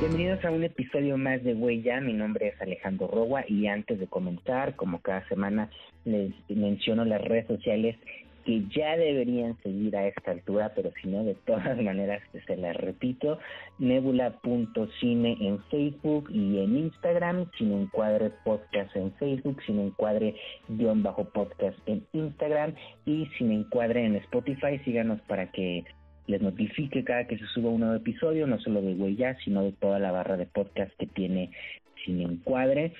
Bienvenidos a un episodio más de Huella. Mi nombre es Alejandro Rogua y antes de comenzar, como cada semana, les menciono las redes sociales que ya deberían seguir a esta altura, pero si no, de todas maneras se las repito, nebula.cine en Facebook y en Instagram, sin encuadre podcast en Facebook, sin encuadre guion bajo podcast en Instagram y sin encuadre en Spotify. Síganos para que les notifique cada que se suba un nuevo episodio, no solo de Huella, sino de toda la barra de podcast que tiene sin encuadre.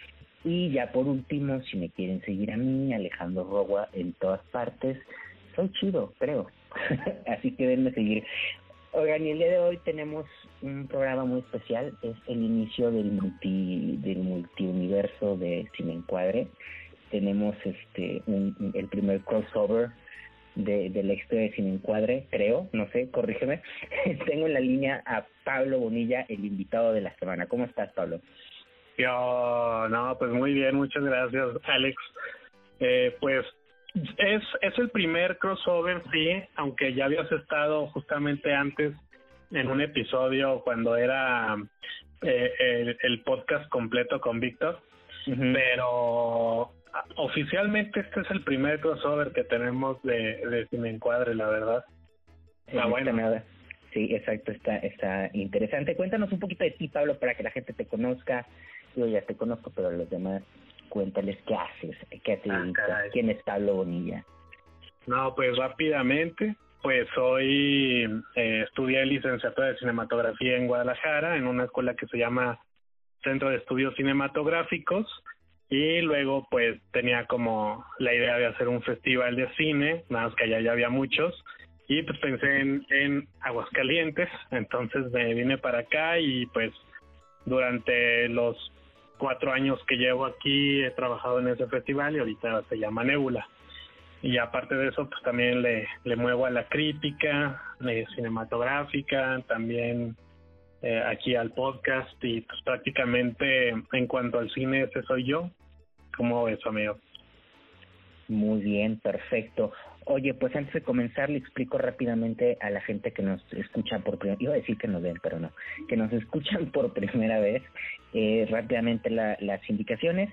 Y ya por último, si me quieren seguir a mí, Alejandro Rogua, en todas partes, soy chido, creo. Así que denme seguir. Oigan, y el día de hoy tenemos un programa muy especial, es el inicio del multi del multiuniverso de Cine Encuadre. Tenemos este un, el primer crossover de, de la historia de Cine Encuadre, creo, no sé, corrígeme. Tengo en la línea a Pablo Bonilla, el invitado de la semana. ¿Cómo estás, Pablo? Yo, no, pues muy bien, muchas gracias, Alex. Eh, pues es, es el primer crossover, sí, aunque ya habías estado justamente antes en un episodio cuando era eh, el, podcast completo con Víctor, pero oficialmente este es el primer crossover que tenemos de, de Cine Encuadre, la verdad. Ah, bueno. Sí, exacto, está, está interesante. Cuéntanos un poquito de ti, Pablo, para que la gente te conozca. Yo ya te conozco, pero los demás cuéntales qué haces, qué te ah, quién es Pablo Bonilla. No, pues rápidamente, pues soy, eh, estudié licenciatura de cinematografía en Guadalajara, en una escuela que se llama Centro de Estudios Cinematográficos, y luego pues tenía como la idea de hacer un festival de cine, nada más que allá ya había muchos, y pues pensé en, en Aguascalientes, entonces me vine para acá y pues durante los cuatro años que llevo aquí he trabajado en ese festival y ahorita se llama Nebula. Y aparte de eso, pues también le, le muevo a la crítica eh, cinematográfica, también eh, aquí al podcast y pues prácticamente en cuanto al cine ese soy yo. ¿Cómo ves, amigo? Muy bien, perfecto. Oye, pues antes de comenzar le explico rápidamente a la gente que nos escucha por primera iba a decir que nos ven, pero no, que nos escuchan por primera vez, eh, rápidamente las indicaciones.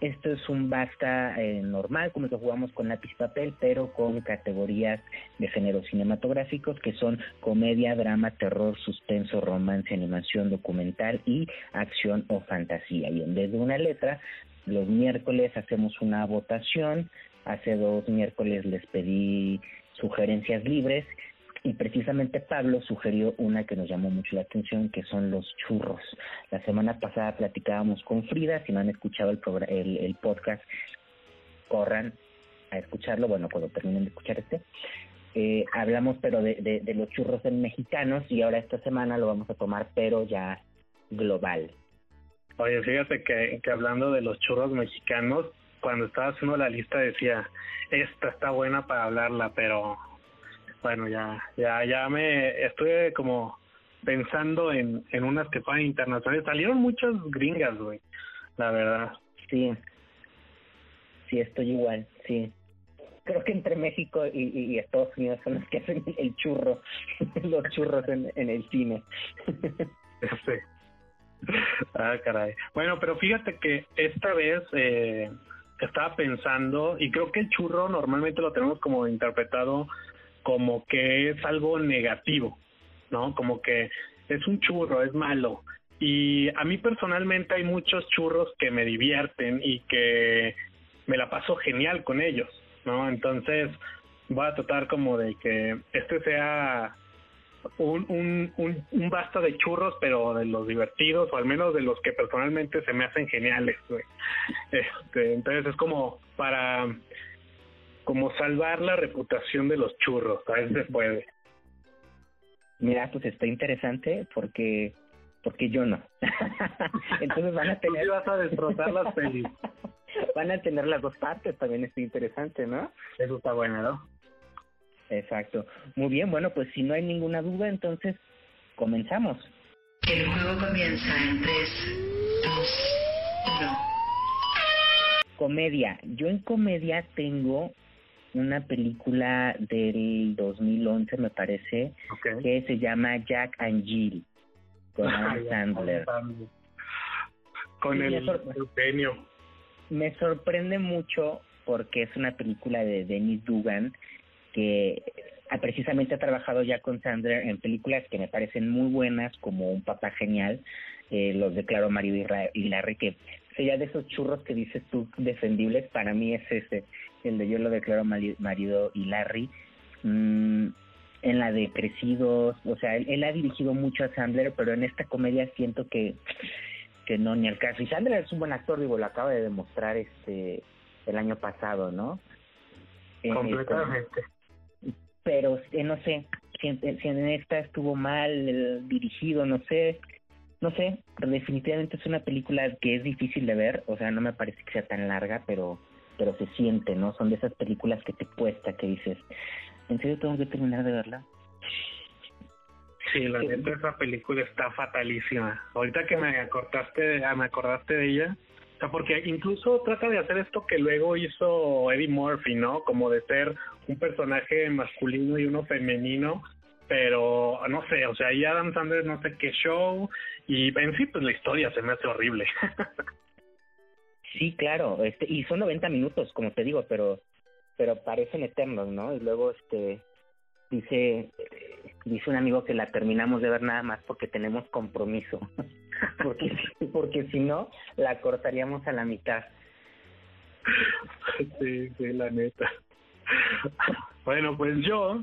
Esto es un basta eh, normal, como que jugamos con lápiz papel, pero con categorías de géneros cinematográficos que son comedia, drama, terror, suspenso, romance, animación, documental y acción o fantasía. Y en vez de una letra, los miércoles hacemos una votación Hace dos miércoles les pedí sugerencias libres y precisamente Pablo sugirió una que nos llamó mucho la atención, que son los churros. La semana pasada platicábamos con Frida, si no han escuchado el, el, el podcast, corran a escucharlo, bueno, cuando terminen de escuchar este. Eh, hablamos pero de, de, de los churros en mexicanos y ahora esta semana lo vamos a tomar pero ya global. Oye, fíjate que, que hablando de los churros mexicanos, cuando estaba haciendo la lista decía, esta está buena para hablarla, pero bueno, ya, ya, ya me estuve como pensando en, en unas que fueran internacionales. Salieron muchas gringas, güey, la verdad. Sí, sí, estoy igual, sí. Creo que entre México y, y Estados Unidos son los que hacen el churro, los churros en, en el cine. sí. Ah, caray. Bueno, pero fíjate que esta vez eh, estaba pensando, y creo que el churro normalmente lo tenemos como interpretado como que es algo negativo, ¿no? Como que es un churro, es malo. Y a mí personalmente hay muchos churros que me divierten y que me la paso genial con ellos, ¿no? Entonces voy a tratar como de que este sea un, un, un, basta de churros, pero de los divertidos, o al menos de los que personalmente se me hacen geniales, Este, entonces es como para como salvar la reputación de los churros, a veces se puede. Mira, pues está interesante porque porque yo no. Entonces van a tener... vas a destrozar las pelis. van a tener las dos partes, también está interesante, ¿no? Eso está bueno, ¿no? Exacto. Muy bien, bueno, pues si no hay ninguna duda, entonces comenzamos. El juego comienza en 3, 2, 1. Comedia. Yo en comedia tengo una película del 2011, me parece, que se llama Jack and Jill. con Adam Sandler. Con el genio. Me sorprende mucho porque es una película de Dennis Dugan que ah, precisamente ha trabajado ya con Sandler en películas que me parecen muy buenas como Un papá genial, eh, los de Claro Marido y Ra- y Larry que sería de esos churros que dices tú defendibles, para mí es ese, el de Yo lo declaro Mari- Marido y Larry. Mm, en la de Crecidos, o sea, él, él ha dirigido mucho a Sandler, pero en esta comedia siento que que no ni al caso. Y Sandler es un buen actor, digo, lo acaba de demostrar este el año pasado, ¿no? Eh, Completamente. pero eh, no sé, si en, si en esta estuvo mal eh, dirigido, no sé, no sé, pero definitivamente es una película que es difícil de ver, o sea, no me parece que sea tan larga, pero pero se siente, ¿no? Son de esas películas que te cuesta, que dices, ¿en serio tengo que terminar de verla? Sí, la neta esa película está fatalísima. Ahorita que me acordaste, ah, me acordaste de ella, o sea, porque incluso trata de hacer esto que luego hizo Eddie Murphy, ¿no? Como de ser un personaje masculino y uno femenino, pero no sé, o sea, y Adam Sandler no sé qué show y en sí pues la historia se me hace horrible. Sí, claro, este, y son 90 minutos, como te digo, pero pero parecen eternos, ¿no? Y luego este dice dice un amigo que la terminamos de ver nada más porque tenemos compromiso. porque porque si no la cortaríamos a la mitad. sí, sí, la neta. Bueno, pues yo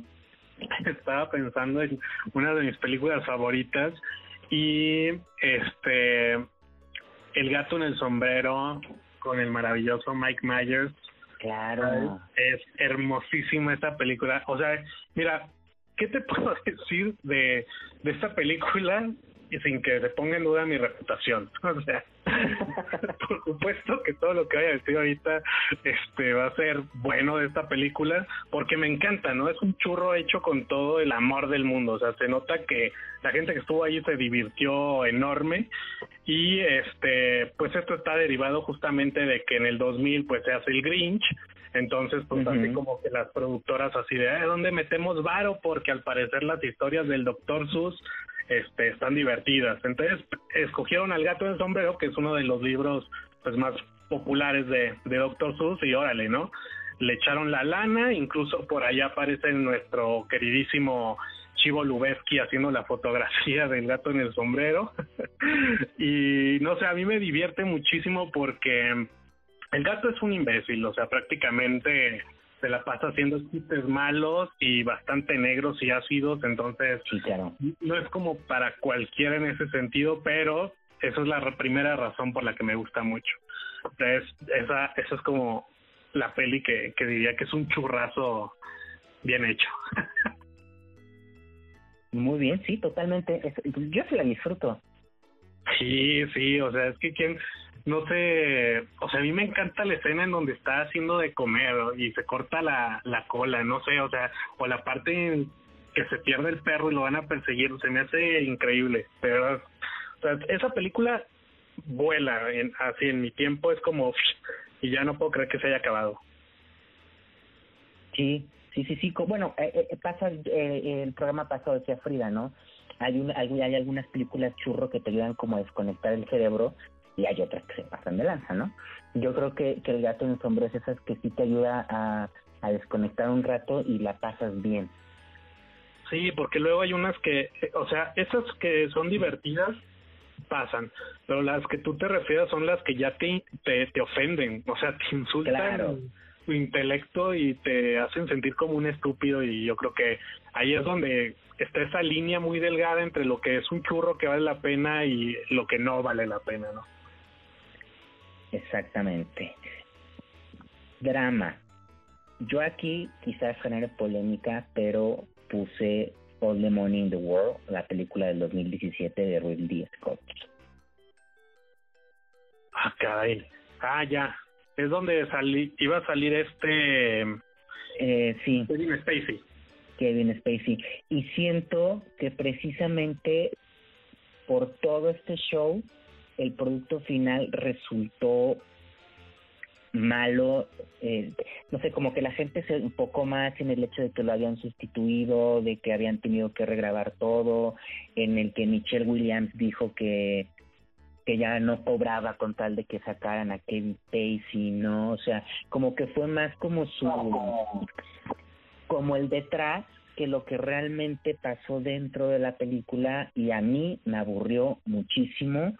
estaba pensando en una de mis películas favoritas y este El gato en el sombrero con el maravilloso Mike Myers Claro. es hermosísima esta película. O sea, mira, ¿qué te puedo decir de, de esta película sin que se ponga en duda mi reputación? O sea, por supuesto que todo lo que vaya a decir ahorita este va a ser bueno de esta película porque me encanta, ¿no? Es un churro hecho con todo el amor del mundo, o sea, se nota que la gente que estuvo allí se divirtió enorme y este pues esto está derivado justamente de que en el 2000 pues se hace el Grinch entonces pues así como que las productoras así de "Ah, ¿dónde metemos varo? porque al parecer las historias del Dr. Seuss este están divertidas entonces escogieron al gato del sombrero que es uno de los libros pues más populares de, de Dr. Seuss y órale no le echaron la lana incluso por allá aparece nuestro queridísimo Chivo Lubeski haciendo la fotografía del gato en el sombrero. y no sé, a mí me divierte muchísimo porque el gato es un imbécil, o sea, prácticamente se la pasa haciendo chistes malos y bastante negros y ácidos, entonces Sí, claro. no es como para cualquiera en ese sentido, pero esa es la ra- primera razón por la que me gusta mucho. Entonces, esa, esa es como la peli que, que diría que es un churrazo bien hecho. Muy bien, sí, totalmente. Yo sí la disfruto. Sí, sí, o sea, es que quien, no sé, o sea, a mí me encanta la escena en donde está haciendo de comer y se corta la, la cola, no sé, o sea, o la parte en que se pierde el perro y lo van a perseguir, se me hace increíble, pero, o esa película vuela, en, así en mi tiempo es como, y ya no puedo creer que se haya acabado. Sí, sí, sí, sí. Bueno, eh, eh, pasa, eh, el programa pasado decía Frida, ¿no? Hay, un, hay, hay algunas películas churro que te ayudan como a desconectar el cerebro y hay otras que se pasan de lanza, ¿no? Yo creo que, que el gato en el sombrero es esas que sí te ayuda a, a desconectar un rato y la pasas bien. Sí, porque luego hay unas que, eh, o sea, esas que son divertidas pasan, pero las que tú te refieres son las que ya te, te, te ofenden, o sea, te insultan Claro. tu intelecto y te hacen sentir como un estúpido y yo creo que ahí es donde está esa línea muy delgada entre lo que es un churro que vale la pena y lo que no vale la pena, ¿no? Exactamente. Drama. Yo aquí quizás genere polémica, pero puse All the Money in the World, la película del 2017 de Ridley Scott. Ah, caray. Ah, ya. Es donde salí, iba a salir este Eh, sí, Kevin Spacey. Kevin Spacey. Y siento que precisamente por todo este show, el producto final resultó malo, eh, no sé, como que la gente se enfocó más en el hecho de que lo habían sustituido, de que habían tenido que regrabar todo, en el que Michelle Williams dijo que que ya no cobraba con tal de que sacaran a Kevin Spacey, ¿no? O sea, como que fue más como su como el detrás que lo que realmente pasó dentro de la película y a mí me aburrió muchísimo.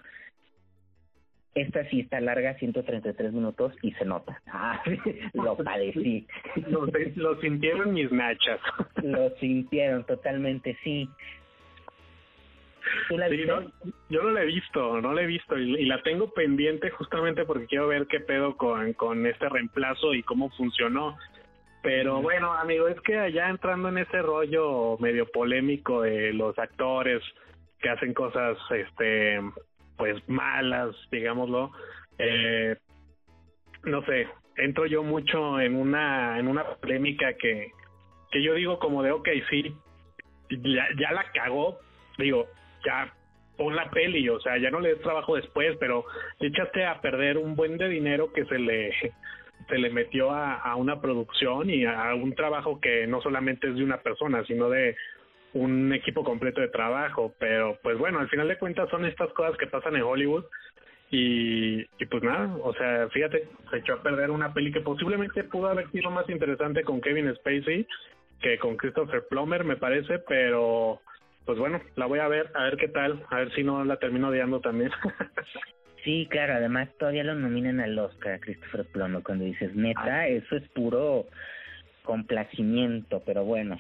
Esta sí está larga, 133 minutos y se nota. Ah, lo padecí. Lo, lo sintieron mis nachas. Lo sintieron totalmente, sí. ¿Tú la sí, no, yo no la he visto, no la he visto y, la tengo pendiente justamente porque quiero ver qué pedo con, con este reemplazo y cómo funcionó. Pero bueno, amigo, es que allá entrando en ese rollo medio polémico de los actores que hacen cosas, este, pues malas, digámoslo, eh, no sé, entro yo mucho en una, en una polémica que, que yo digo como de, ok, sí, ya, ya la cagó, digo, ya pon la peli, o sea, ya no le des trabajo después, pero echaste a perder un buen de dinero que se le se le metió a, una producción y a un trabajo que no solamente es de una persona, sino de un equipo completo de trabajo. Pero pues bueno, al final de cuentas son estas cosas que pasan en Hollywood y, y pues nada, o sea, fíjate, se echó a perder una peli que posiblemente pudo haber sido más interesante con Kevin Spacey que con Christopher Plummer, me parece, pero pues bueno, la voy a ver, a ver qué tal, a ver si no la termino odiando también. Sí, claro, además todavía lo nominan al Oscar, Christopher Plomo, cuando dices, neta, ah. eso es puro complacimiento, pero bueno.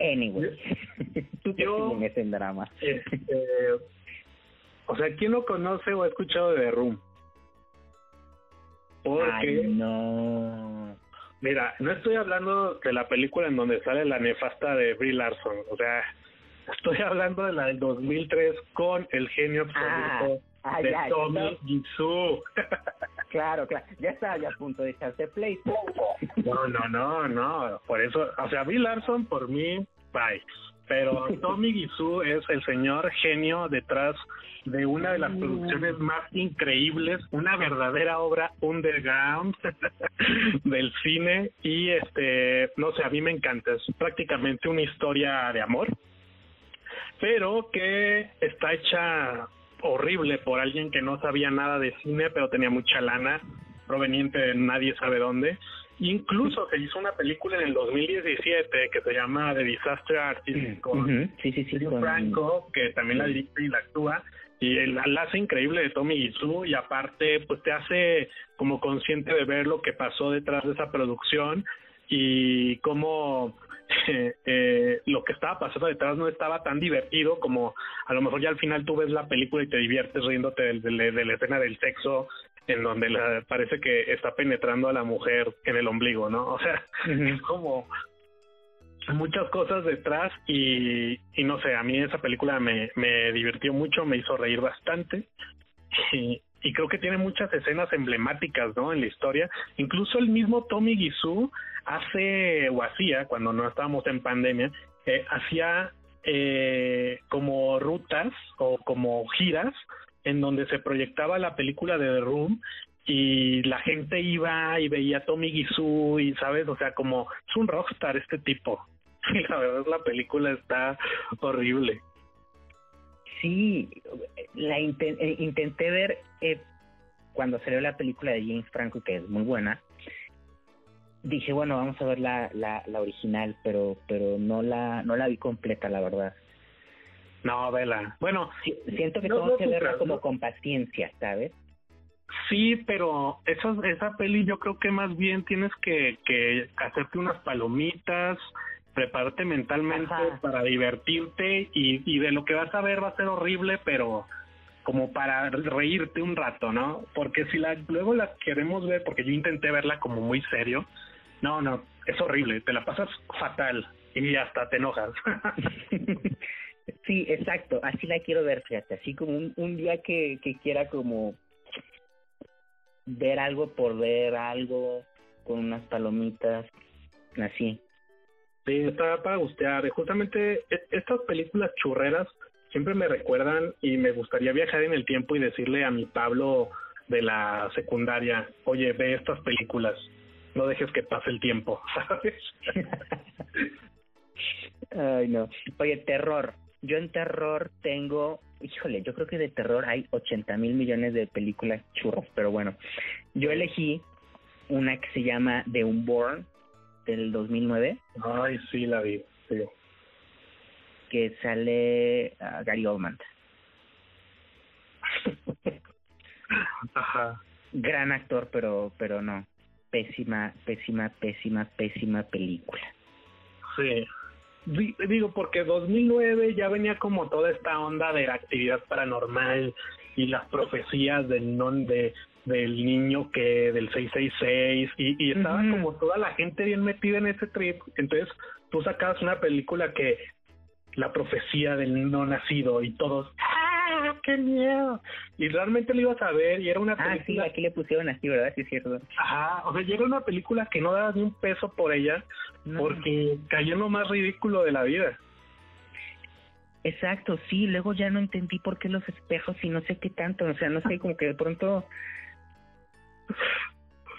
Anyway, tú qué tienes en drama. Este, o sea, ¿quién lo conoce o ha escuchado de The Room? Porque, no. Mira, no estoy hablando de la película en donde sale la nefasta de Brie Larson, o sea, estoy hablando de la del 2003 con el genio absoluto Ah, de Tommy Gisú. Claro, claro, ya estaba ya a punto de echarse play. No, no, no, no, por eso, o sea, Bill Larson por mí, bye. Pero Tommy Gisú es el señor genio detrás de una de las producciones más increíbles, una verdadera obra underground del cine. Y este, no sé, a mí me encanta, es prácticamente una historia de amor, pero que está hecha horrible por alguien que no sabía nada de cine, pero tenía mucha lana proveniente de nadie sabe dónde. Incluso se hizo una película en el 2017 que se llama The Disaster Artist con Franco, que también la dirige y la actúa. Y el enlace increíble de Tommy Gisú y aparte pues te hace como consciente de ver lo que pasó detrás de esa producción y cómo eh, lo que estaba pasando detrás no estaba tan divertido como a lo mejor ya al final tú ves la película y te diviertes riéndote de, la escena del sexo en donde parece que está penetrando a la mujer en el ombligo, ¿no? O sea, es como muchas cosas detrás y, y no sé, a mí esa película me, me divirtió mucho, me hizo reír bastante y, y creo que tiene muchas escenas emblemáticas, ¿no? En la historia. Incluso el mismo Tommy Gisu hace o hacía, cuando no estábamos en pandemia, eh, hacía eh, como rutas o como giras en donde se proyectaba la película de The Room y la gente iba y veía a Tommy Gisu y, ¿sabes? O sea, como es un rockstar este tipo. Y la verdad la película está horrible. Sí, la eh, intenté ver eh, cuando salió la película de James Franco, que es muy buena. Dije, bueno, vamos a ver la, la, la original, pero pero no la no la vi completa, la verdad. No, vela. Bueno, siento que tengo que verla como con paciencia, ¿sabes? Sí, pero esa, esa peli yo creo que más bien tienes que, que hacerte unas palomitas, prepararte mentalmente para divertirte y, y de lo que vas a ver va a ser horrible, pero como para reírte un rato, ¿no? Porque si la luego la queremos ver, porque yo intenté verla como muy serio, no, no, es horrible, te la pasas fatal y hasta te enojas. sí, exacto, así la quiero ver, fíjate, así como un, un día que, que quiera como ver algo por ver algo con unas palomitas, así. Sí, está para gustear. Justamente e, estas películas churreras siempre me recuerdan y me gustaría viajar en el tiempo y decirle a mi Pablo de la secundaria, oye, ve estas películas, no dejes que pase el tiempo, ¿sabes? Ay, no. Oye, terror. yo en terror tengo, híjole, yo creo que de terror hay 80 mil millones de películas churros, pero bueno, yo elegí una que se llama The Unborn del 2009. Ay, sí, la vi, sí. Que sale uh, Gary Oldman. Ajá. Gran actor, pero pero no. Pésima, pésima, pésima, pésima película. Sí. Digo, porque 2009 ya venía como toda esta onda de la actividad paranormal y las profecías del non de del niño que del 666 y, y estaba como toda la gente bien metida en ese trip. Entonces tú sacabas una película que la profecía del no nacido y todos ¡ah, qué miedo! Y realmente lo ibas a ver y era una película... Ah, sí, aquí le pusieron así, ¿verdad? Sí, es cierto. Ajá, o sea, era una película que no dabas ni un peso por ella porque cayó en lo más ridículo de la vida. Exacto, sí, luego ya no entendí por qué los espejos y no sé qué tanto, o sea, no sé, como que de pronto...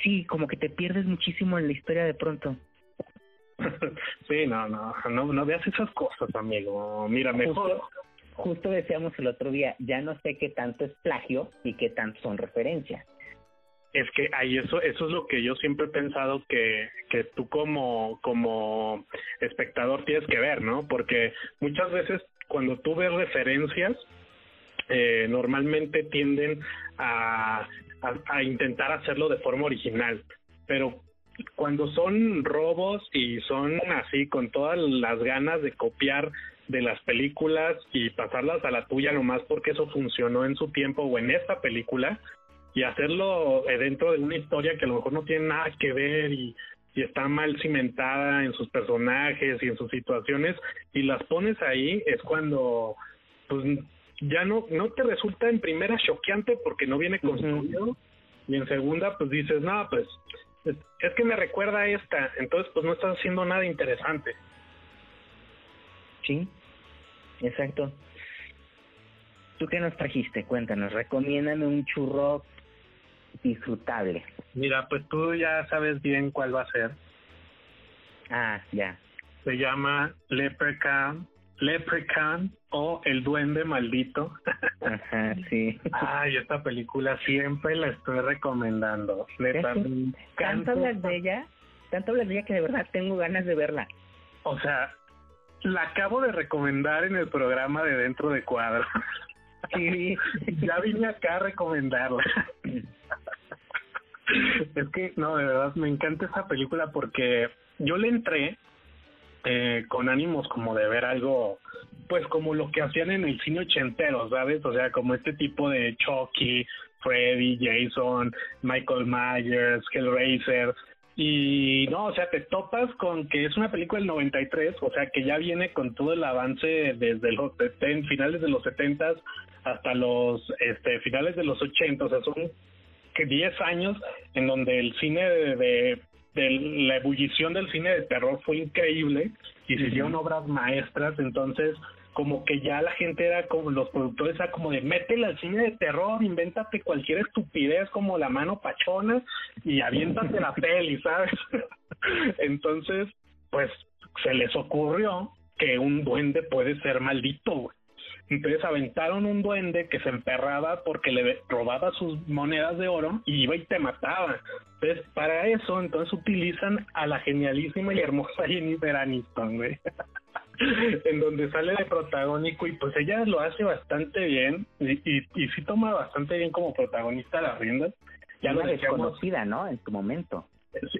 Sí, como que te pierdes muchísimo en la historia de pronto. sí, no, no, no, no veas esas cosas, amigo. Mira, mejor. Justo, decíamos el otro día, ya no sé qué tanto es plagio y qué tanto son referencias. Es que ahí eso, eso es lo que yo siempre he pensado que, que tú como, como espectador tienes que ver, ¿no? Porque muchas veces cuando tú ves referencias, eh, normalmente tienden a, a, intentar hacerlo de forma original, pero cuando son robos y son así con todas las ganas de copiar de las películas y pasarlas a la tuya nomás porque eso funcionó en su tiempo o en esta película y hacerlo eh, dentro de una historia que a lo mejor no tiene nada que ver y, y está mal cimentada en sus personajes y en sus situaciones y las pones ahí es cuando pues ya no no te resulta en primera choqueante porque no viene construido y en segunda pues dices no pues es que me recuerda a esta, entonces pues no estás haciendo nada interesante. Sí, exacto. ¿Tú qué nos trajiste? Cuéntanos, recomiéndame un churro disfrutable. Mira, pues tú ya sabes bien cuál va a ser. Ah, ya. Se llama Leprechaun Leprechaun o El Duende Maldito. Ajá, sí. Ay, esta película siempre la estoy recomendando. tanto hablas de ella, tanto hablas de ella que de verdad tengo ganas de verla. O sea, la acabo de recomendar en el programa de Dentro de Cuadro. Sí. ya vine acá a recomendarla. es que, no, de verdad, me encanta esa película porque yo le entré eh, con ánimos como de ver algo, pues como lo que hacían en el cine ochentero, ¿sabes? O sea, como este tipo de Chucky, Freddy, Jason, Michael Myers, Hellraiser. Y no, o sea, te topas con que es una película del 93, o sea, que ya viene con todo el avance desde los finales de los 70 hasta los este, finales de los 80, o sea, son 10 años en donde el cine de la ebullición del cine de terror fue increíble y se hicieron obras maestras, entonces como que ya la gente era como los productores era como de métele al cine de terror, invéntate cualquier estupidez como la mano pachona y aviéntate la peli, ¿sabes? Entonces, pues se les ocurrió que un duende puede ser maldito, güey. Entonces aventaron un duende que se emperraba porque le robaba sus monedas de oro y iba y te mataba. Entonces, para eso, entonces utilizan a la genialísima y hermosa Jennifer Aniston, güey. en donde sale de protagónico y pues ella lo hace bastante bien y, y, y sí toma bastante bien como protagonista las riendas. Ya no desconocida, ¿no? En su momento.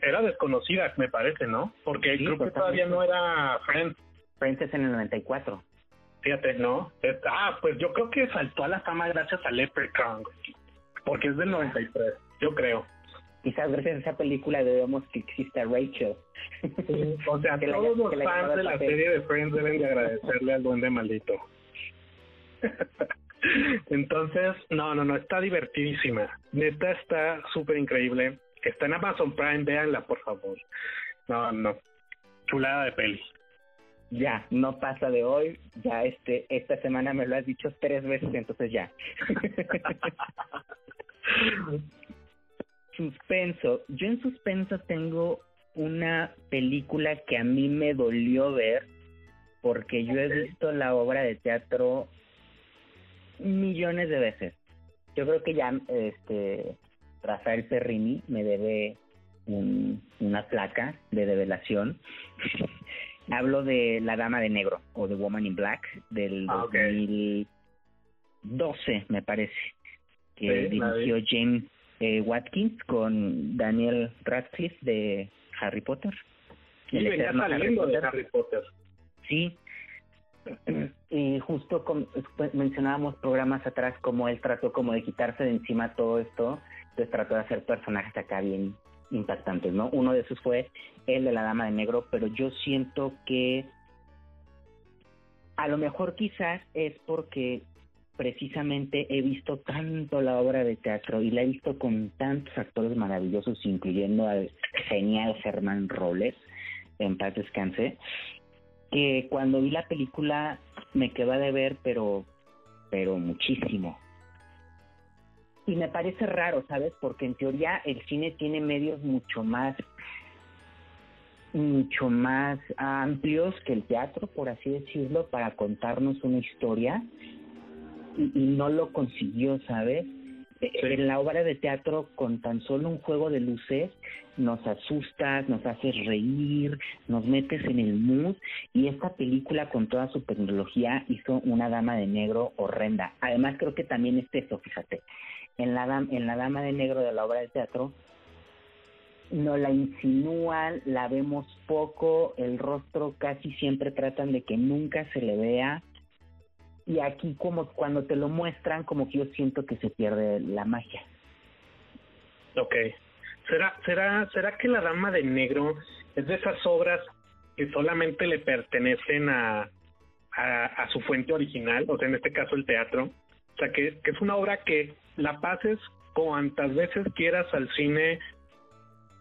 Era desconocida, me parece, ¿no? Porque creo que todavía no era Friends. Friends es en el 94. Fíjate, ¿no? Ah, pues yo creo que saltó a la fama gracias a Leprechaun, porque es del 93, yo creo. Quizás gracias a esa película debemos que exista Rachel. o sea, todos los fans de la serie de Friends deben de agradecerle al duende maldito. Entonces, no, no, no, está divertidísima. Neta está súper increíble. Está en Amazon Prime, véanla, por favor. No, no. Chulada de peli ya, no pasa de hoy, ya este, esta semana me lo has dicho tres veces, entonces ya. suspenso. Yo en suspenso tengo una película que a mí me dolió ver porque yo he visto la obra de teatro millones de veces. Yo creo que ya este Rafael Perrini me debe una placa de develación. Hablo de La Dama de Negro o The Woman in Black del 2012, ah, me parece, que dirigió James eh, Watkins con Daniel Radcliffe de Harry Potter. el Harry Potter. de Harry Potter. Sí, y justo pues, mencionábamos programas atrás como él trató como de quitarse de encima todo esto, entonces trató de hacer personajes acá bien impactantes, ¿no? Uno de esos fue el de la Dama de Negro, pero yo siento que a lo mejor quizás es porque precisamente he visto tanto la obra de teatro y la he visto con tantos actores maravillosos, incluyendo al genial Germán Robles, en paz descanse, que cuando vi la película me quedó de ver, pero, pero muchísimo. Y me parece raro, ¿sabes? Porque en teoría el cine tiene medios mucho más mucho más amplios que el teatro, por así decirlo, para contarnos una historia y, y no lo consiguió, ¿sabes? En la obra de teatro, con tan solo un juego de luces, nos asustas, nos haces reír, nos metes en el mood. Y esta película, con toda su tecnología, hizo una dama de negro horrenda. Además, creo que también es eso, fíjate. En la, en la dama de negro de la obra de teatro, nos la insinúan, la vemos poco, el rostro casi siempre tratan de que nunca se le vea y aquí como cuando te lo muestran como que yo siento que se pierde la magia. Ok. ¿Será, será, será que la Dama de Negro es de esas obras que solamente le pertenecen a, a, su fuente original, o sea, en este caso el teatro? O sea, que, que es una obra que la pases cuantas veces quieras al cine,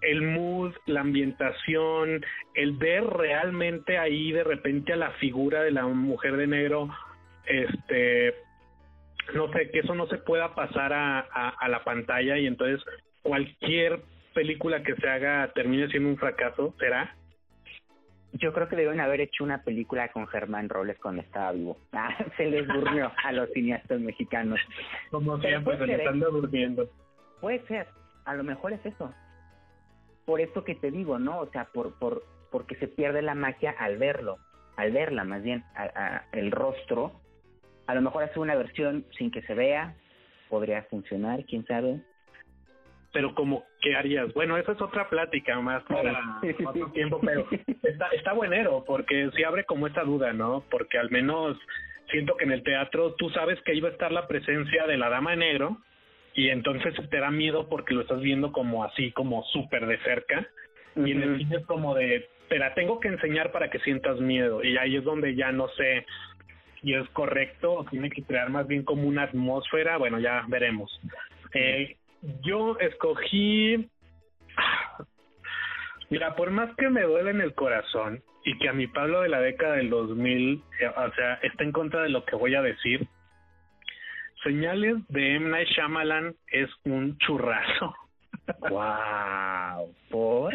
el mood, la ambientación, el ver realmente ahí de repente a la figura de la mujer de negro este, no sé, que eso no se pueda pasar a, a, la pantalla y entonces cualquier película que se haga termine siendo un fracaso, ¿será? Yo creo que deben haber hecho una película con Germán Robles cuando estaba vivo. Ah, se les durmió a los cineastas mexicanos. Como siempre, se les están durmiendo. Puede ser, a lo mejor es eso. Por eso que te digo, ¿no? O sea, por, por, porque se pierde la magia al verlo, al verla más bien, a, el rostro a lo mejor hacer una versión sin que se vea, podría funcionar, quién sabe. Pero como, ¿qué harías? Bueno, esa es otra plática más para otro tiempo, pero está, está buenero, porque sí abre como esta duda, ¿no? Porque al menos siento que en el teatro tú sabes que iba a estar la presencia de la dama de negro, y entonces te da miedo porque lo estás viendo como así, como súper de cerca, y en el cine es como de, te la tengo que enseñar para que sientas miedo, y ahí es donde ya no sé y es correcto o tiene que crear más bien como una atmósfera, bueno, ya veremos. Eh, yo escogí, mira, por más que me duele en el corazón y que a mi Pablo de la década del 2000, eh, o sea, está en contra de lo que voy a decir, Señales de M. Night Shyamalan es un churrazo. wow, por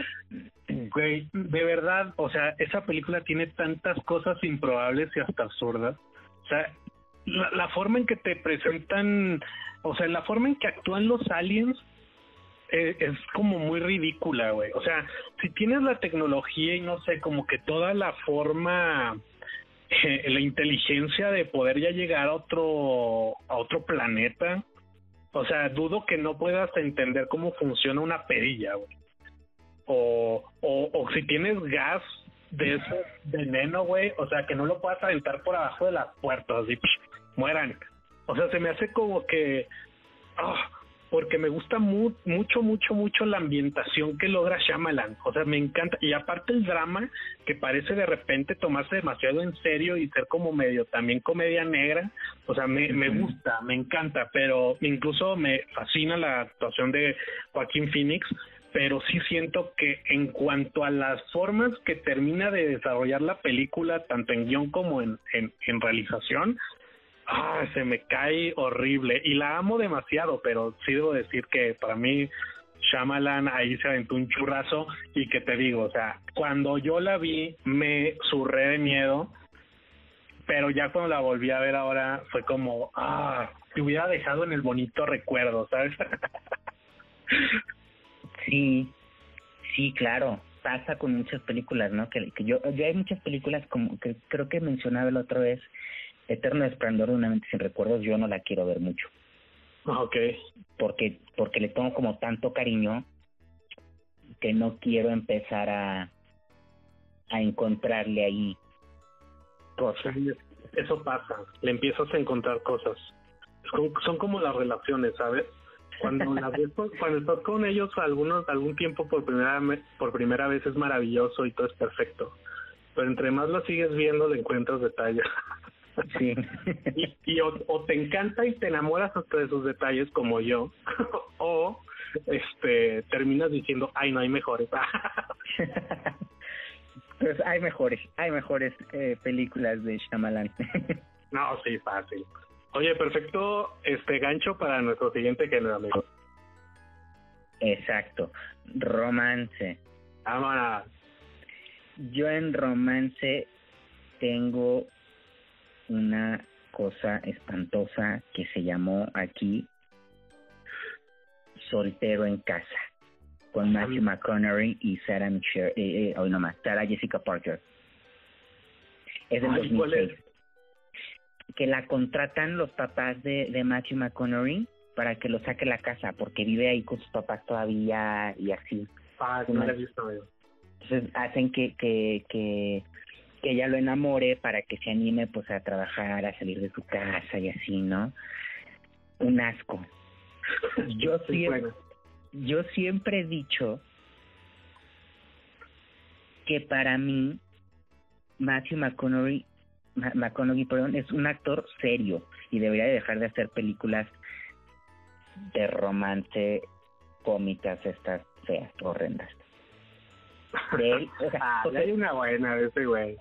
güey, de verdad, o sea, esa película tiene tantas cosas improbables y hasta absurdas. O sea, la, forma en que te presentan, o sea, la forma en que actúan los aliens eh, es como muy ridícula, güey. O sea, si tienes la tecnología y no sé, como que toda la forma, eh, la inteligencia de poder ya llegar a otro, a otro planeta, o sea, dudo que no puedas entender cómo funciona una perilla, güey. O, o, si tienes gas de ese veneno, güey, o sea, que no lo puedas aventar por abajo de las puertas, y mueran. O sea, se me hace como que, ah, porque me gusta mucho, mucho, mucho la ambientación que logra Shyamalan. O sea, me encanta. Y aparte el drama, que parece de repente tomarse demasiado en serio y ser como medio también comedia negra. O sea, me, me gusta, me encanta, pero incluso me fascina la actuación de Joaquín Phoenix pero sí siento que en cuanto a las formas que termina de desarrollar la película, tanto en guion como en, en, realización, ah, se me cae horrible. Y la amo demasiado, pero sí debo decir que para mí Shyamalan ahí se aventó un churrazo y que te digo, o sea, cuando yo la vi me surré de miedo pero ya cuando la volví a ver ahora fue como, ah, te hubiera dejado en el bonito recuerdo, ¿sabes? sí, sí, claro, pasa con muchas películas, ¿no? Que, que yo, yo hay muchas películas como que creo que mencionaba la otra vez, Eterno Esplendor de una mente sin recuerdos, yo no la quiero ver mucho. Ok. Porque, porque le tengo como tanto cariño que no quiero empezar a, a encontrarle ahí cosas. Eso pasa, le empiezas a encontrar cosas. son como las relaciones, ¿sabes? Cuando cuando estás con ellos algunos algún tiempo por primera por primera vez es maravilloso y todo es perfecto. Pero entre más lo sigues viendo le encuentras detalles. Sí. Y, o, te encanta y te enamoras hasta de esos detalles como yo, o este terminas diciendo, ay, no hay mejores. pues hay mejores, hay mejores eh, películas de Shyamalan. no, sí, fácil. Oye, perfecto este gancho para nuestro siguiente género, amigo. Exacto, romance. Vámonos. Yo en romance tengo una cosa espantosa que se llamó aquí Soltero en casa con Matthew McConaughey y Sarah Michelle, eh, eh, oh, no más, Sarah Jessica Parker. Es del 2006. Que la contratan los papás de, de Matthew McConaughey para que lo saque la casa porque vive ahí con sus papás todavía y así. Ah, no la he visto Entonces hacen que, que, que que ella lo enamore para que se anime pues a trabajar, a salir de su casa y así, ¿no? Un asco. Yo siempre, yo siempre he dicho que para mí Matthew McConaughey, McConaughey perdón, es un actor serio y debería dejar de hacer películas de romance cómicas estas feas, horrendas de él. Ah, hay una buena de ese güey.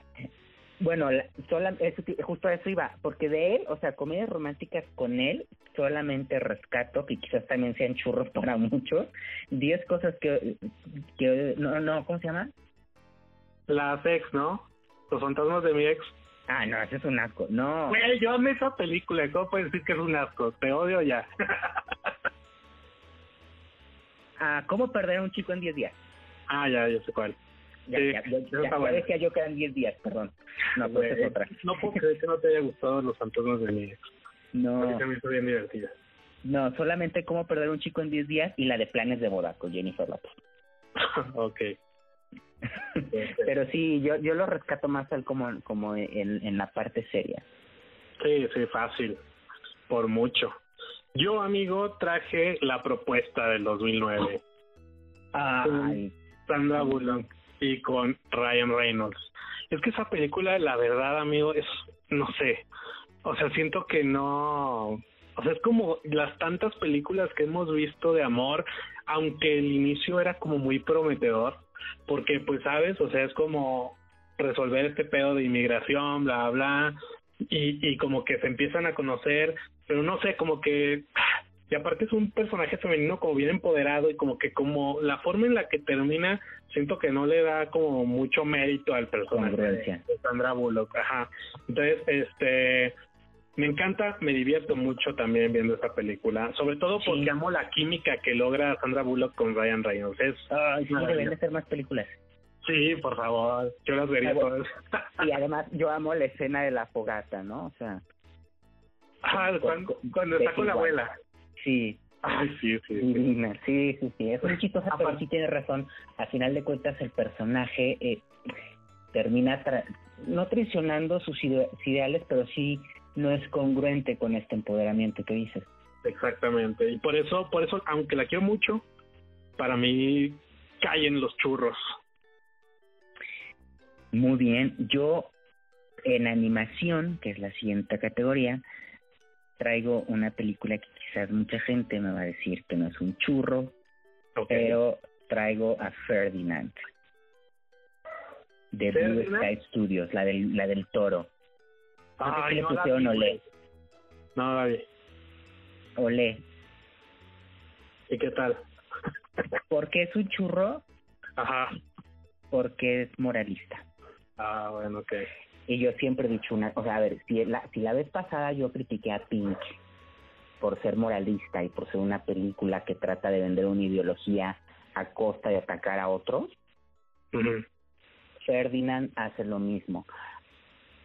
Bueno, sola, eso, justo a eso iba, porque de él, o sea, comedias románticas con él, solamente rescato, que quizás también sean churros para muchos, diez cosas que, que no, no, ¿cómo se llama? Las ex, ¿no? Los fantasmas de mi ex. Ah, no, ese es un asco, no. Güey, yo amé esa película, ¿cómo puedes decir que es un asco? Te odio ya. ah, ¿cómo perder a un chico en diez días? Ah, ya, ya sé cuál. Ya, ya, decía yo que eran 10 días, perdón. No, pues es otra. No puedo creer que no te haya gustado Los Fantasmas de mi ex. No. me hizo bien divertida. No, solamente Cómo perder un chico en 10 días y la de Planes de boda con Jennifer Lopez. ok. Pero sí, yo yo lo rescato más al como como en, en la parte seria. Sí, sí, fácil. Por mucho. Yo, amigo, traje la propuesta del 2009. Ay, Sandra Bullock y con Ryan Reynolds. Es que esa película, la verdad, amigo, es, no sé, o sea, siento que no, o sea, es como las tantas películas que hemos visto de amor, aunque el inicio era como muy prometedor, porque pues sabes, o sea, es como resolver este pedo de inmigración, bla, bla, y, y como que se empiezan a conocer, pero no sé, como que y aparte es un personaje femenino como bien empoderado y como que como la forma en la que termina siento que no le da como mucho mérito al personaje de, Sandra Bullock ajá. Entonces este me encanta me divierto mucho también viendo esta película sobre todo porque amo la química que logra Sandra Bullock con Ryan Reynolds es ay, sí, deben ser más películas. Sí, por favor, yo las vería todas. Y además yo amo la escena de la fogata, ¿no? O sea... Ah, cuando, cuando está con la abuela. Sí. Ay, sí, sí. Sí, sí, sí. Es muy chistosa, pero sí tiene razón. Al final de cuentas, el personaje eh, termina no traicionando sus ideales, pero sí no es congruente con este empoderamiento que dices. Exactamente. Y por eso, por eso, aunque la quiero mucho, para mí caen los churros. Muy bien. Yo en animación, que es la siguiente categoría, traigo una película que quizás mucha gente me va a decir que no es un churro, pero traigo a Ferdinand de Blue Sky Studios, la del, la del toro. Ah, no le pusieron Olé. No. Olé. ¿Y qué tal? ¿Por qué es un churro? Ajá. Porque es moralista. Ah, bueno, ok. Y yo siempre he dicho una, o sea, a ver, si la, si la vez pasada yo critiqué a Pink por ser moralista y por ser una película que trata de vender una ideología a costa de atacar a otros, Ferdinand hace lo mismo.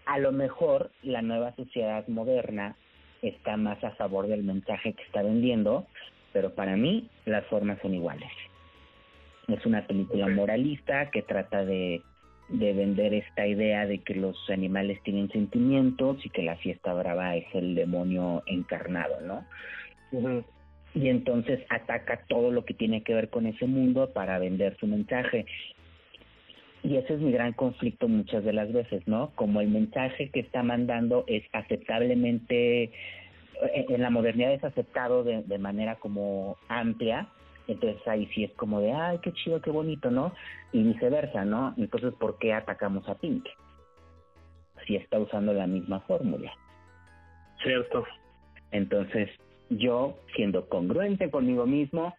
A lo mejor la nueva sociedad moderna está más a favor del mensaje que está vendiendo, pero para mí las formas son iguales. Es una película moralista que trata de, de vender esta idea de que los animales tienen sentimientos y que la fiesta brava es el demonio encarnado, ¿no? Y entonces ataca todo lo que tiene que ver con ese mundo para vender su mensaje. Y ese es mi gran conflicto muchas de las veces, ¿no? Como el mensaje que está mandando es aceptablemente, eh, en la modernidad es aceptado de, de manera como amplia, entonces ahí sí es como de, ay, qué chido, qué bonito, ¿no? Y viceversa, ¿no? Entonces, ¿por qué atacamos a Pink? Si está usando la misma fórmula. Cierto. Entonces, yo, siendo congruente conmigo mismo,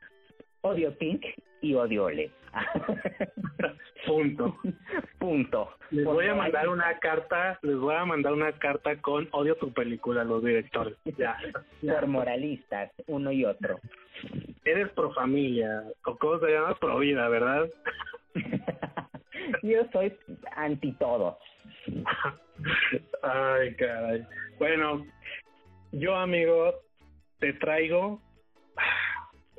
odio Pink y odio Ole. Punto. Punto. Les voy a mandar una carta, les voy a mandar una carta con odio tu película los directores. Ya. Por moralistas, uno y otro. Eres pro familia, o cómo se llama pro vida, ¿verdad? Yo soy anti todo. Ay, caray. Bueno, yo, amigo, te traigo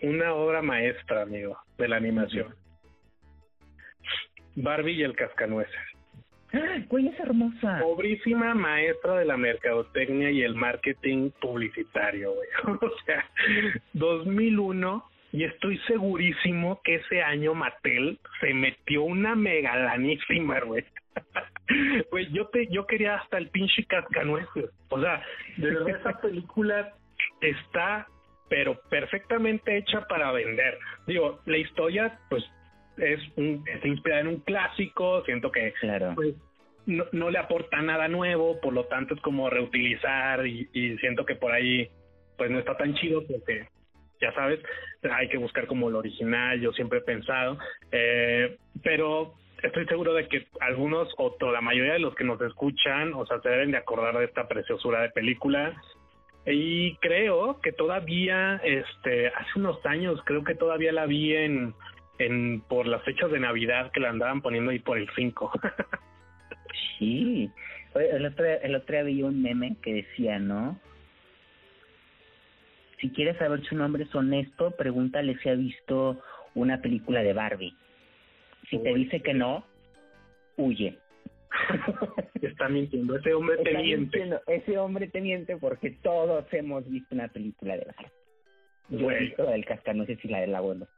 una obra maestra, amigo, de la animación. Barbie y el cascanueces. Güey, es hermosa. Pobrísima maestra de la mercadotecnia y el marketing publicitario, güey. O sea, 2001 y estoy segurísimo que ese año Mattel se metió una megalanísima, güey. Güey, yo te yo quería hasta el pinche cascanueces. O sea, de verdad esa película está pero perfectamente hecha para vender. Digo, la historia pues es un, está inspirada en un clásico, siento que Claro. pues no, no le aporta nada nuevo, por lo tanto es como reutilizar y, y siento que por ahí pues no está tan chido porque ya sabes, hay que buscar como lo original, yo siempre he pensado, eh, pero estoy seguro de que algunos o toda la mayoría de los que nos escuchan, o sea, se deben de acordar de esta preciosura de película y creo que todavía, este, hace unos años, creo que todavía la vi en, en por las fechas de Navidad que la andaban poniendo ahí por el 5. Sí. El otro, el otro día vi un meme que decía, ¿no? Si quieres saber si un hombre es honesto, pregúntale si ha visto una película de Barbie. Si te dice que no, huye. Está mintiendo, ese hombre te Está miente. mintiendo. Ese hombre te miente porque todos hemos visto una película de Barbie. Yo he Güey. visto la del cascanueces y la del los...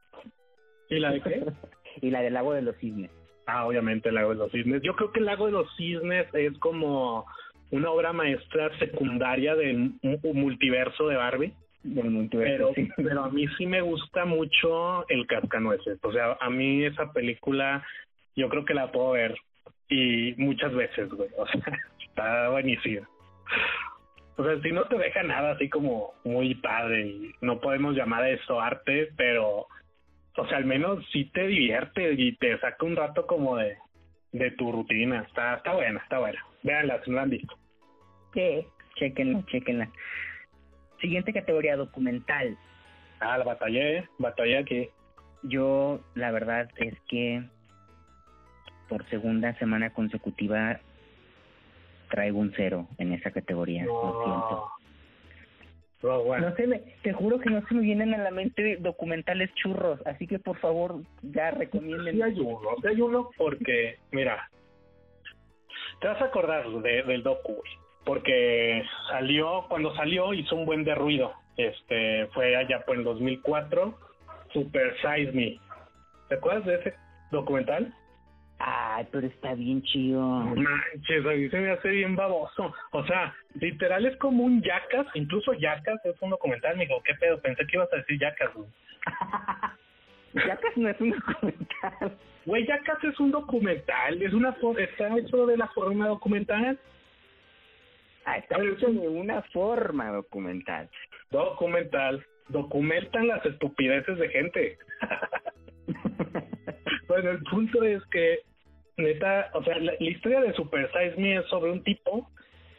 ¿Y la de qué? y la del lago de los cisnes. Ah, obviamente el lago de los cisnes. Yo creo que el lago de los cisnes es como una obra maestra secundaria del mu- multiverso de Barbie. Del multiverso, Pero, sí. pero a mí sí me gusta mucho el cascanueces. O sea, a mí esa película yo creo que la puedo ver y muchas veces, güey. O sea, está buenísima. O sea, si no te deja nada así como muy padre y no podemos llamar a eso arte, pero, o sea, al menos sí te divierte y te saca un rato como de, de tu rutina. Está, está buena, está buena. Véanla si no la han visto. Sí, chequenla, chequenla. Siguiente categoría, documental. Ah, la batallé, batallé aquí. Yo, la verdad es que por segunda semana consecutiva traigo un cero en esa categoría. Lo siento. No, bueno. No se me, te juro que no se me vienen a la mente documentales churros, así que por favor ya recomienden. Sí hay uno, sí hay uno porque, mira, te vas a acordar de, del docu, porque salió, cuando salió hizo un buen de ruido, este, fue allá por el 2004, Super Size Me, ¿te acuerdas de ese documental? Ay, pero está bien chido. Manches, a mí se me hace bien baboso, o sea, literal es como un Jackass, incluso Jackass es un documental, me dijo, ¿qué pedo? Pensé que ibas a decir Jackass, güey. ya casi no es un documental. Güey, Jackass es un documental, es una está hecho de la forma documental. Ah, está hecho de una forma documental. Documental. Documentan las estupideces de gente. bueno, el punto es que neta, o sea, la, la historia de Super Size Me es sobre un tipo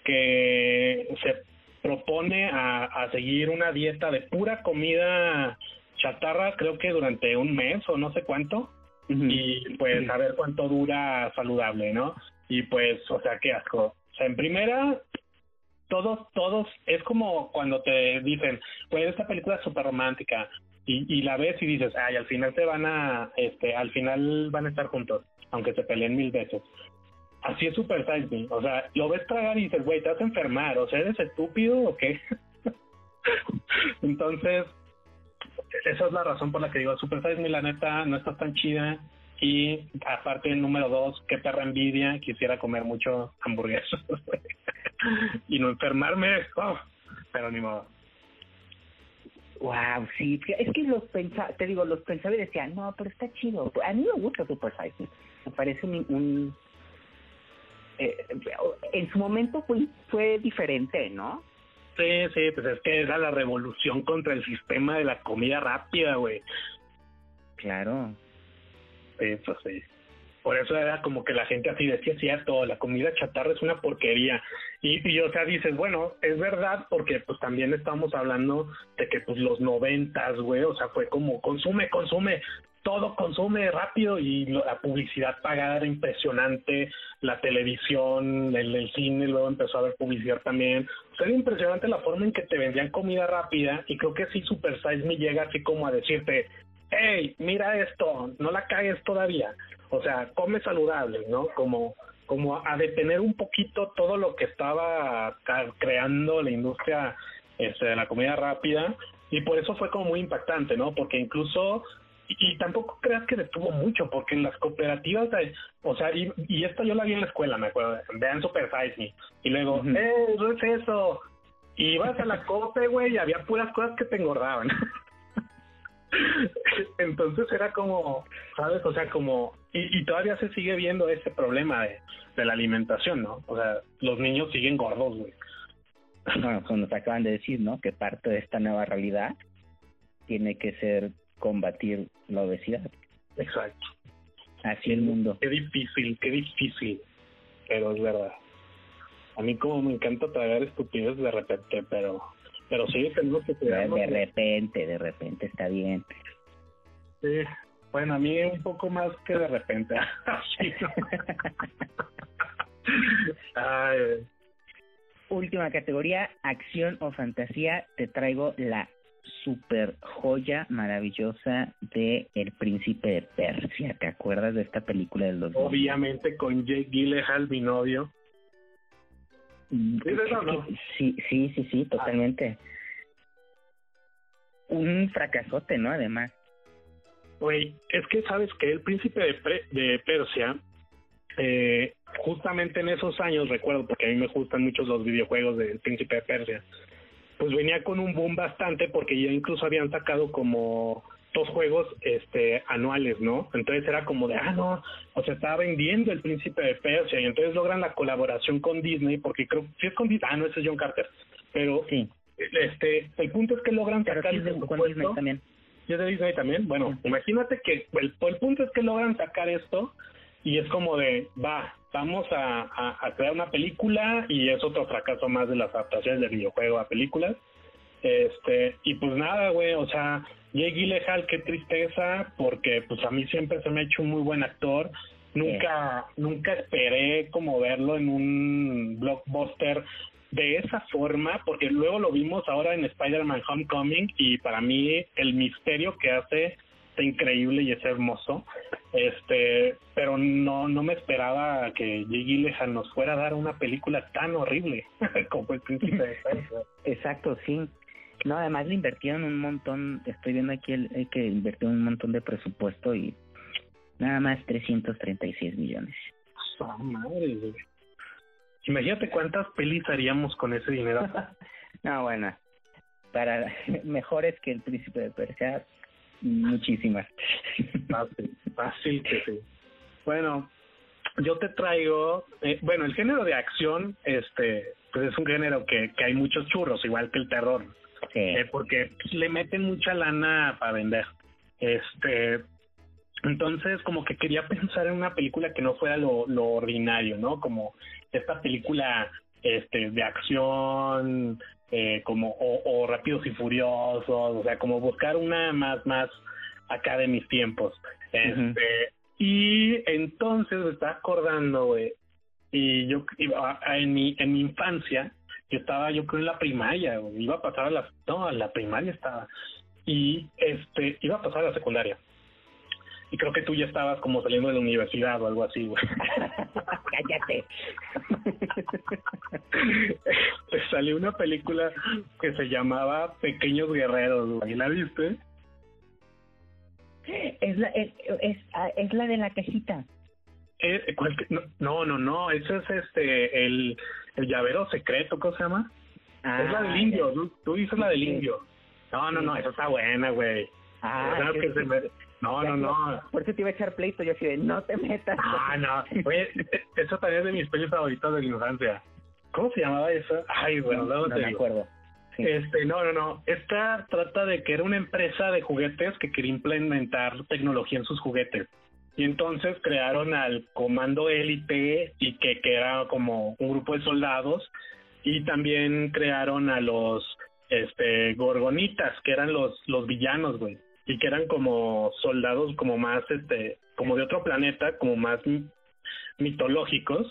que se propone a, a seguir una dieta de pura comida chatarra, creo que durante un mes o no sé cuánto, y pues a ver cuánto dura saludable, ¿no? Y pues, o sea, qué asco. O sea, en primera, todos, todos, es como cuando te dicen, pues esta película es súper romántica, y, y la ves y dices, ay, al final se van a, este, al final van a estar juntos, aunque se peleen mil veces. Así es Super Size Me, o sea, lo ves tragar y dices, güey, te vas a enfermar, o sea, ¿eres estúpido o qué? Entonces, esa es la razón por la que digo, Super Size Me, la neta, no está tan chida. Y aparte, el número dos, qué perra envidia, quisiera comer mucho hamburguesas y no enfermarme, oh, pero ni modo. Wow, sí, es que los pensaba, te digo, los pensaba y decía, no, pero está chido. A mí me gusta Super Size Me, parece un, un eh, en su momento fue, fue diferente, ¿no? Sí, sí, pues es que era la revolución contra el sistema de la comida rápida, güey. Claro. Sí, pues sí. Por eso era como que la gente así decía, cierto, la comida chatarra es una porquería. Y, y o sea, dices, bueno, es verdad porque pues también estamos hablando de que pues los noventas, güey, o sea, fue como consume, consume, todo consume rápido y la publicidad pagada era impresionante, la televisión, el, cine, luego empezó a haber publicidad también. O era impresionante la forma en que te vendían comida rápida y creo que sí Super Size Me llega así como a decirte, hey, mira esto, no la cagues todavía. O sea, come saludable, ¿no? Como como a detener un poquito todo lo que estaba creando la industria este, de la comida rápida y por eso fue como muy impactante, ¿no? Porque incluso y, tampoco creas que detuvo mucho, porque en las cooperativas, o sea, y, y esto yo la vi en la escuela, me acuerdo, vean Super Size Me, y luego, eh, no es eso, y ibas a la cope, güey, y había puras cosas que te engordaban. Entonces era como, ¿sabes? O sea, como, y, y todavía se sigue viendo ese problema de, de la alimentación, ¿no? O sea, los niños siguen gordos, güey. Bueno, como nos acaban de decir, ¿no? Que parte de esta nueva realidad tiene que ser combatir la obesidad. Exacto. Así el mundo. Qué difícil, qué difícil, pero es verdad. A mí como me encanta tragar estupidez de repente, pero pero sí tenemos que cuidarnos. De repente, de repente está bien. Sí, bueno, a mí un poco más que de repente. Ay. Última categoría, acción o fantasía. Te traigo la super joya maravillosa de El Príncipe de Persia. ¿Te acuerdas de esta película del 2000? Obviamente con Jake Gyllenhaal, mi novio. Mm, ¿Sí, no? sí, sí, sí, sí, totalmente. Un fracasote, ¿no? Además. Güey, es que sabes que El Príncipe de, de Persia, eh, justamente en esos años, recuerdo, porque a mí me gustan mucho los videojuegos del Príncipe de Persia, pues venía con un boom bastante porque ya incluso habían sacado como dos juegos este anuales, ¿no? Entonces era como de, ah, no, o sea, estaba vendiendo el príncipe de Persia y entonces logran la colaboración con Disney porque creo, si es con Disney, ah, no, ese es John Carter, pero sí. este, el punto es que logran sacar el con Disney también. ¿Y es de Disney también? Bueno, imagínate que el, el punto es que logran sacar esto y es como de, va, vamos a, a, crear una película y es otro fracaso más de las adaptaciones del videojuego a películas. Este, y pues nada, güey, o sea, Jake Gyllenhaal, qué tristeza, porque pues a mí siempre se me ha hecho un muy buen actor. Nunca, nunca esperé como verlo en un blockbuster de esa forma, porque luego lo vimos ahora en Spider-Man Homecoming y para mí el misterio que hace está increíble y es hermoso. Este, pero no no me esperaba que Jake Gyllenhaal nos fuera a dar una película tan horrible como el príncipe de Exacto, sí. No, además le invirtieron un montón, estoy viendo aquí el, que invirtió un montón de presupuesto y nada más 336 millones. Oh, madre, Imagínate cuántas pelis haríamos con ese dinero. no, bueno, para mejores que el príncipe de Persia, Muchísimas. Fácil, fácil que sí. Bueno, yo te traigo, eh, bueno, el género de acción, este, pues es un género que, que hay muchos churros, igual que el terror, sí. eh, porque le meten mucha lana para vender. Este, Entonces, como que quería pensar en una película que no fuera lo, lo ordinario, ¿no? Como esta película este de acción, eh, como o, o Rápidos y Furiosos, o sea, como buscar una más, más acá de mis tiempos. Este, Y entonces me estaba acordando, güey, y yo iba en mi, en mi infancia, yo estaba yo creo en la primaria, iba a pasar a la, no, a la primaria estaba, y este, iba a pasar a la secundaria. Y creo que tú ya estabas como saliendo de la universidad o algo así, güey. Cállate. Te salió una película que se llamaba Pequeños Guerreros, güey. ¿La viste? Es la, es, es, es la de la cajita. Eh, ¿cuál que- no, no, no, ese es este, el, el llavero secreto, ¿cómo se llama? Ah, es la del indio, ya. tú, tú dices la del indio. No, no, no, esa está buena, güey. Ah, Claro que se me- No, no, no. Por eso te iba a echar pleito, yo así de, no te metas. Ah, no. Oye, eso también es de mis pelis favoritas de la infancia. ¿Cómo se llamaba eso? Ay, bueno, no te me acuerdo. Sí. Este, no, no, no. Esta trata de que era una empresa de juguetes que quería implementar tecnología en sus juguetes. Y entonces crearon al Comando Élite y que, que era como un grupo de soldados. Y también crearon a los este Gorgonitas, que eran los, los villanos, güey. Y que eran como soldados como más, este, como de otro planeta, como más mi- mitológicos.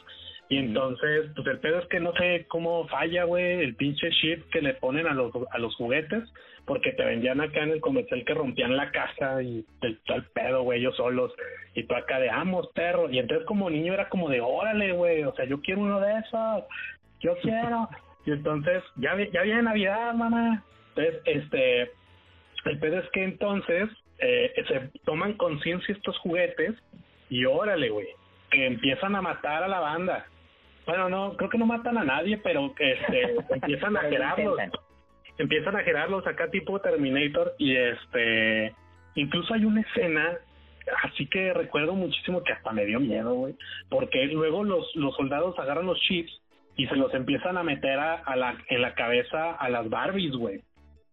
Y entonces, pues el pedo es que no sé cómo falla, güey, el pinche chip que le ponen a los, a los juguetes, porque te vendían acá en el comercial que rompían la caja y el, el pedo, güey, ellos solos. Y tú acá de, amos, perro. Y entonces como niño era como de, órale, güey, o sea, yo quiero uno de esos, yo quiero. Y entonces, ya, ya viene Navidad, mamá. Entonces, este, el pedo es que entonces eh, se toman conciencia estos juguetes y órale, güey, que empiezan a matar a la banda. Bueno, no, creo que no matan a nadie, pero que este, empiezan a gerarlos. Empiezan a gerarlos acá tipo Terminator y este, incluso hay una escena, así que recuerdo muchísimo que hasta me dio miedo, güey, porque luego los, los soldados agarran los chips y se los empiezan a meter a, a la, en la cabeza a las Barbies, güey.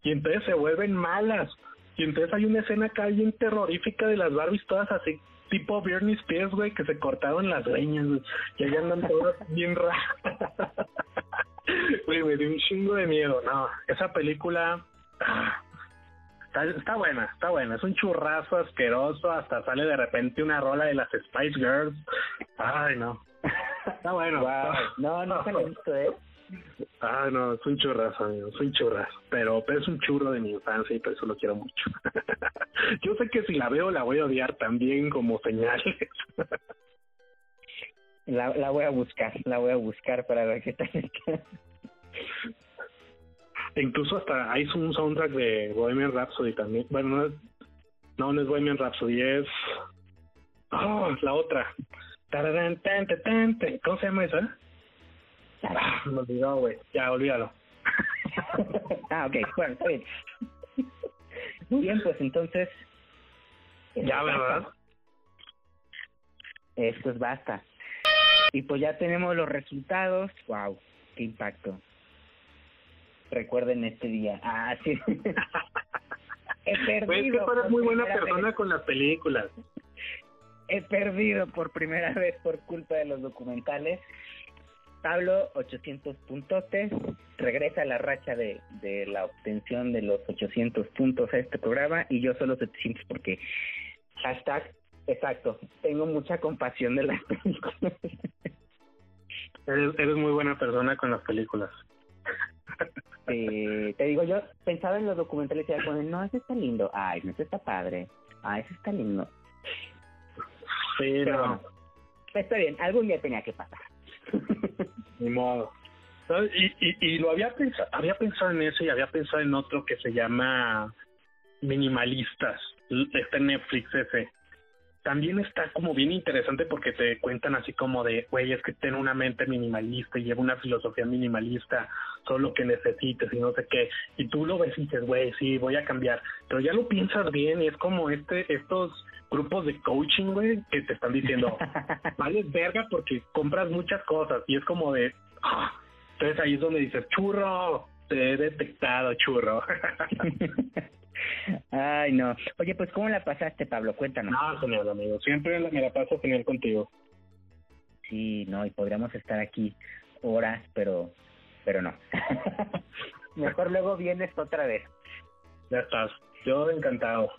Y entonces se vuelven malas. Y entonces hay una escena acá bien terrorífica de las Barbies todas así, tipo Britney Spears, güey, que se cortaron las greñas, güey. Y ahí andan todas bien raras. Güey, me dio un chingo de miedo. No, esa película... ah, Está, está buena, está buena. Es un churrazo asqueroso. Hasta sale de repente una rola de las Spice Girls. Ay, no. Está bueno. Wow. No, no se lo he visto, ¿eh? Ay, no, es un churrazo, amigo, es un churrazo. Pero, pero es un churro de mi infancia y por eso lo quiero mucho. Yo sé que si la veo la voy a odiar también como señales. La, la voy a buscar, la voy a buscar para ver qué tal está. Incluso hasta hay un soundtrack de Bohemian Rhapsody también. Bueno, no es, no, no es Bohemian Rhapsody, es... Oh, la otra. ¿Cómo se llama esa? Ah, me olvidó, güey. Ya, olvídalo. ah, ok, bueno, está bien. Muy bien, pues entonces... Ya, ¿verdad? Esto es basta. Y pues ya tenemos los resultados. Wow, qué impacto. Recuerden este día. Ah, sí. He perdido. Güey, es que tú eres muy buena persona vez. con las películas. He perdido por primera vez por culpa de los documentales. Pablo, 800 puntotes. Regresa la racha de, de la obtención de los 800 puntos a este programa y yo solo 700 porque hashtag, exacto, tengo mucha compasión de las películas. Eres, eres muy buena persona con las películas. Te digo, yo pensaba en los documentales y como, no, ese está lindo. Ay, no, ese está padre. Ay, ese está lindo. Sí, Pero no, bueno, está bien, algún día tenía que pasar. ni modo. Y, y, y lo había pensado, había pensado en eso y había pensado en otro que se llama Minimalistas, este Netflix ese. También está como bien interesante porque te cuentan así como de, güey, es que ten una mente minimalista y lleva una filosofía minimalista, solo lo que necesites y no sé qué. Y tú lo ves y dices, güey, sí, voy a cambiar. Pero ya lo piensas bien y es como este estos grupos de coaching, güey, que te están diciendo, vales verga porque compras muchas cosas y es como de ah. entonces ahí es donde dices churro te he detectado churro Ay, no. Oye, pues, ¿cómo la pasaste, Pablo? Cuéntanos. No, genial, amigo. Siempre me la paso genial contigo. Sí, no, y podríamos estar aquí horas, pero, pero no. Mejor luego vienes otra vez. Ya estás. Yo encantado.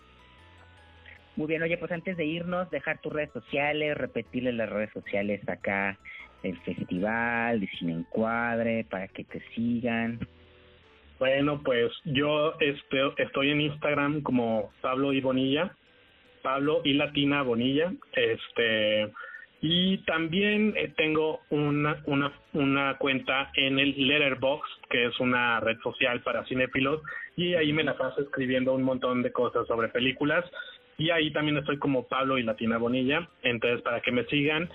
Muy bien, oye, pues antes de irnos, dejar tus redes sociales, repetirle las redes sociales acá, el festival de Cine Encuadre, para que te sigan. Bueno, pues yo estoy en Instagram como Pablo y Bonilla, Pablo y Latina Bonilla, este, y también eh, tengo una, una, una cuenta en el Letterbox, que es una red social para cinéfilos, y ahí me la paso escribiendo un montón de cosas sobre películas. Y ahí también estoy como Pablo y Latina Bonilla. Entonces, para que me sigan,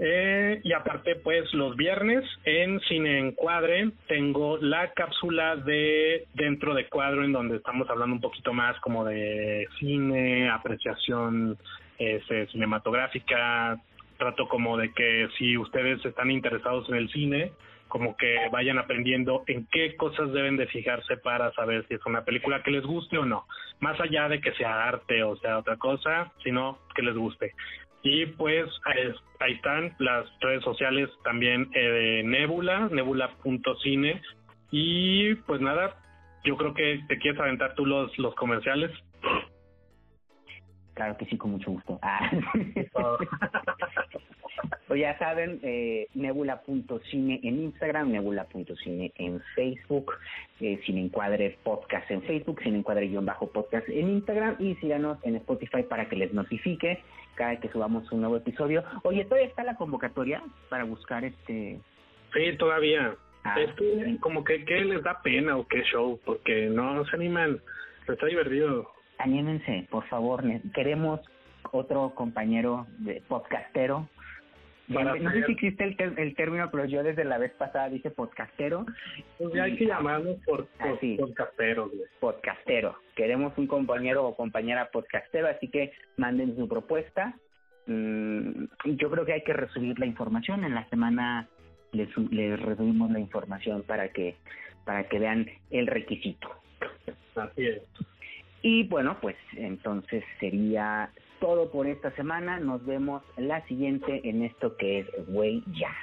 eh, y aparte, pues los viernes en Cine Encuadre tengo la cápsula de Dentro de Cuadro, en donde estamos hablando un poquito más como de cine, apreciación este, cinematográfica. Trato como de que si ustedes están interesados en el cine, como que vayan aprendiendo en qué cosas deben de fijarse para saber si es una película que les guste o no. Más allá de que sea arte o sea otra cosa, sino que les guste. Y pues ahí están las redes sociales también eh, de Nebula, nebula.cine. Y pues nada, yo creo que te quieres aventar tú los, los comerciales. Claro que sí, con mucho gusto. Ah. pues ya saben, eh, nebula.cine en Instagram, nebula.cine en Facebook, eh, Sin Encuadre Podcast en Facebook, Sin Encuadre-podcast en Instagram y síganos en Spotify para que les notifique cada vez que subamos un nuevo episodio. Oye, ¿todavía está la convocatoria para buscar este...? Sí, todavía. Ah, es que como que, que les da pena o qué show, porque no se animan, está divertido. Anímense, por favor, queremos otro compañero de podcastero no sé si existe el, el, término, pero yo desde la vez pasada dije podcastero. Pues ya hay que llamarnos por, por podcastero. Podcastero. Queremos un compañero o compañera podcastero, así que manden su propuesta. Mm, yo creo que hay que resumir la información. En la semana les, les resumimos la información para que, para que vean el requisito. Así es. Y bueno, pues entonces sería todo por esta semana. Nos vemos la siguiente en esto que es Güey Ya.